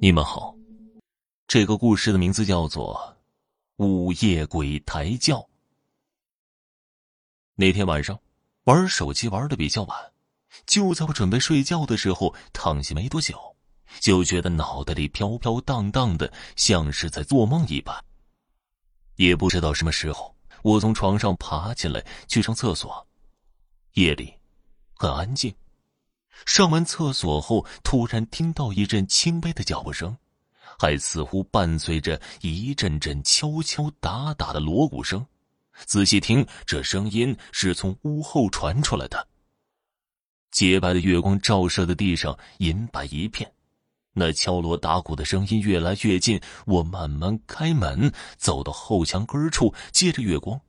你们好，这个故事的名字叫做《午夜鬼抬轿》。那天晚上，玩手机玩的比较晚，就在我准备睡觉的时候，躺下没多久，就觉得脑袋里飘飘荡荡的，像是在做梦一般。也不知道什么时候，我从床上爬起来去上厕所。夜里很安静。上完厕所后，突然听到一阵轻微的脚步声，还似乎伴随着一阵阵敲敲打打的锣鼓声。仔细听，这声音是从屋后传出来的。洁白的月光照射的地上银白一片，那敲锣打鼓的声音越来越近。我慢慢开门，走到后墙根处，借着月光。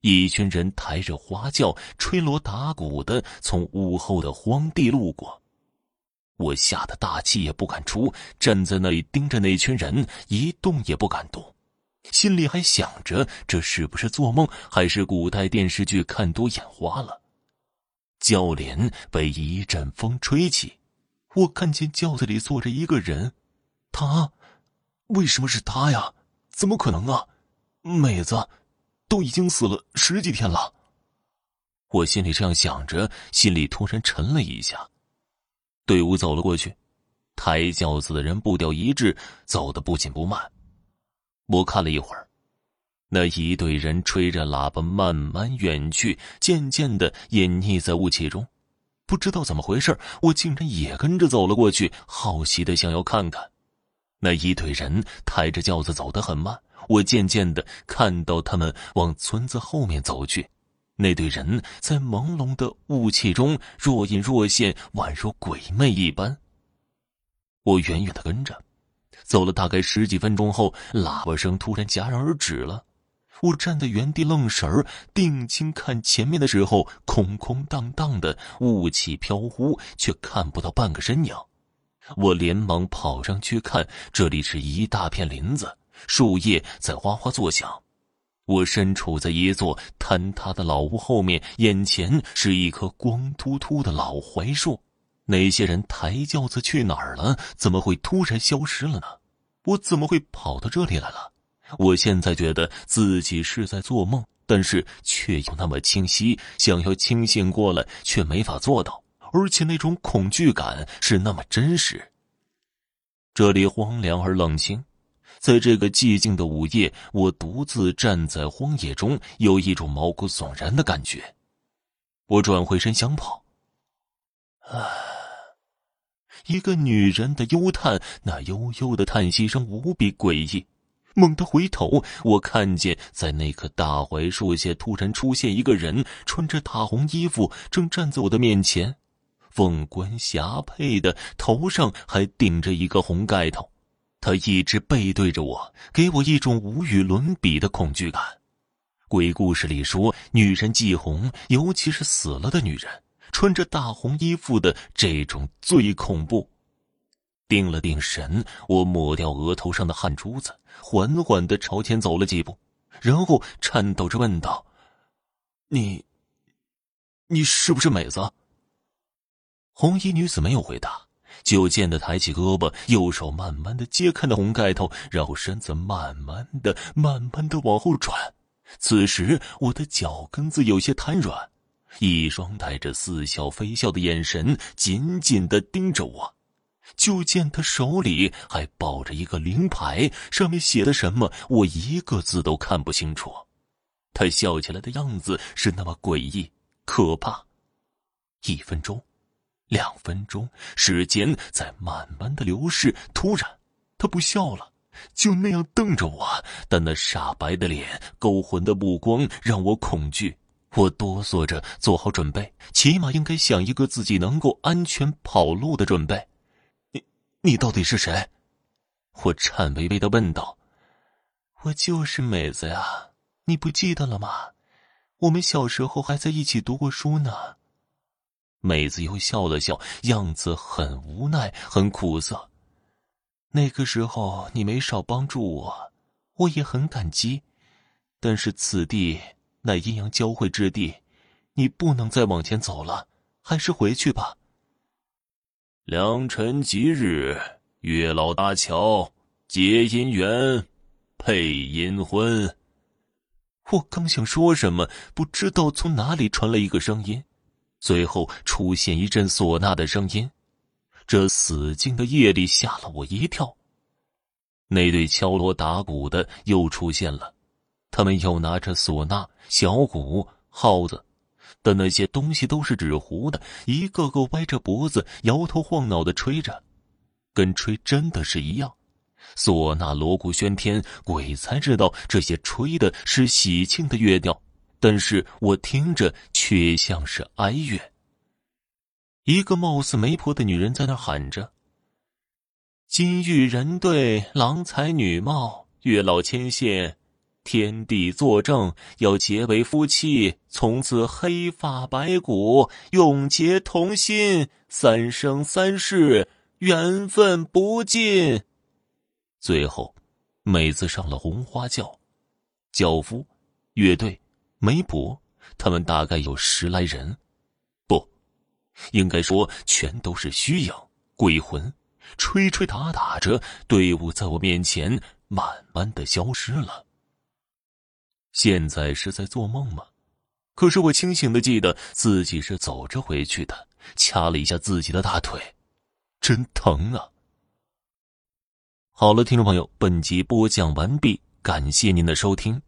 一群人抬着花轿、吹锣打鼓的从屋后的荒地路过，我吓得大气也不敢出，站在那里盯着那群人，一动也不敢动，心里还想着这是不是做梦，还是古代电视剧看多眼花了。轿帘被一阵风吹起，我看见轿子里坐着一个人，他，为什么是他呀？怎么可能啊，妹子！都已经死了十几天了，我心里这样想着，心里突然沉了一下。队伍走了过去，抬轿子的人步调一致，走得不紧不慢。我看了一会儿，那一队人吹着喇叭慢慢远去，渐渐的隐匿在雾气中。不知道怎么回事，我竟然也跟着走了过去，好奇的想要看看。那一队人抬着轿子走得很慢。我渐渐的看到他们往村子后面走去，那队人在朦胧的雾气中若隐若现，宛若鬼魅一般。我远远的跟着，走了大概十几分钟后，喇叭声突然戛然而止了。我站在原地愣神儿，定睛看前面的时候，空空荡荡的，雾气飘忽，却看不到半个身影。我连忙跑上去看，这里是一大片林子。树叶在哗哗作响，我身处在一座坍塌的老屋后面，眼前是一棵光秃秃的老槐树。那些人抬轿子去哪儿了？怎么会突然消失了呢？我怎么会跑到这里来了？我现在觉得自己是在做梦，但是却又那么清晰，想要清醒过来却没法做到，而且那种恐惧感是那么真实。这里荒凉而冷清。在这个寂静的午夜，我独自站在荒野中，有一种毛骨悚然的感觉。我转回身想跑，啊！一个女人的幽叹，那悠悠的叹息声无比诡异。猛地回头，我看见在那棵大槐树下突然出现一个人，穿着大红衣服，正站在我的面前，凤冠霞帔的，头上还顶着一个红盖头。他一直背对着我，给我一种无与伦比的恐惧感。鬼故事里说，女人忌红，尤其是死了的女人，穿着大红衣服的这种最恐怖。定了定神，我抹掉额头上的汗珠子，缓缓的朝前走了几步，然后颤抖着问道：“你，你是不是美子？”红衣女子没有回答。就见他抬起胳膊，右手慢慢的揭开那红盖头，然后身子慢慢的、慢慢的往后转。此时，我的脚跟子有些瘫软，一双带着似笑非笑的眼神紧紧的盯着我。就见他手里还抱着一个灵牌，上面写的什么，我一个字都看不清楚。他笑起来的样子是那么诡异、可怕。一分钟。两分钟，时间在慢慢的流逝。突然，他不笑了，就那样瞪着我。但那煞白的脸、勾魂的目光让我恐惧。我哆嗦着做好准备，起码应该想一个自己能够安全跑路的准备。你，你到底是谁？我颤巍巍的问道。我就是美子呀，你不记得了吗？我们小时候还在一起读过书呢。美子又笑了笑，样子很无奈，很苦涩。那个时候你没少帮助我，我也很感激。但是此地乃阴阳交汇之地，你不能再往前走了，还是回去吧。良辰吉日，月老搭桥，结姻缘，配阴婚。我刚想说什么，不知道从哪里传来一个声音，随后出现一阵唢呐的声音。这死静的夜里吓了我一跳。那对敲锣打鼓的又出现了，他们又拿着唢呐、小鼓、号子的那些东西，都是纸糊的，一个个歪着脖子、摇头晃脑的吹着，跟吹真的是一样。唢呐锣鼓喧天，鬼才知道这些吹的是喜庆的乐调，但是我听着却像是哀怨。一个貌似媒婆的女人在那喊着：“金玉人对，郎才女貌，月老牵线，天地作证，要结为夫妻，从此黑发白骨，永结同心，三生三世，缘分不尽。”最后，妹子上了红花轿，轿夫、乐队、媒婆，他们大概有十来人，不，应该说全都是虚影、鬼魂，吹吹打打着，队伍在我面前慢慢的消失了。现在是在做梦吗？可是我清醒的记得自己是走着回去的，掐了一下自己的大腿，真疼啊！好了，听众朋友，本集播讲完毕，感谢您的收听。